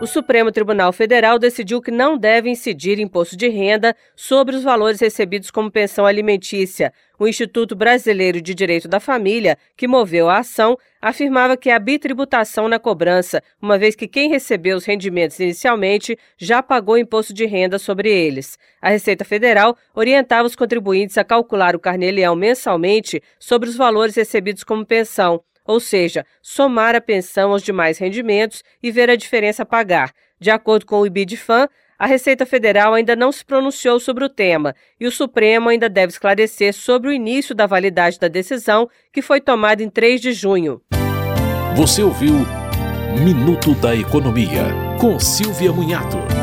O Supremo Tribunal Federal decidiu que não deve incidir imposto de renda sobre os valores recebidos como pensão alimentícia. O Instituto Brasileiro de Direito da Família, que moveu a ação, afirmava que a bitributação na cobrança, uma vez que quem recebeu os rendimentos inicialmente já pagou imposto de renda sobre eles. A Receita Federal orientava os contribuintes a calcular o carnê-leão mensalmente sobre os valores recebidos como pensão ou seja, somar a pensão aos demais rendimentos e ver a diferença a pagar. De acordo com o IBIDFAM, a Receita Federal ainda não se pronunciou sobre o tema e o Supremo ainda deve esclarecer sobre o início da validade da decisão, que foi tomada em 3 de junho. Você ouviu Minuto da Economia, com Silvia Munhato.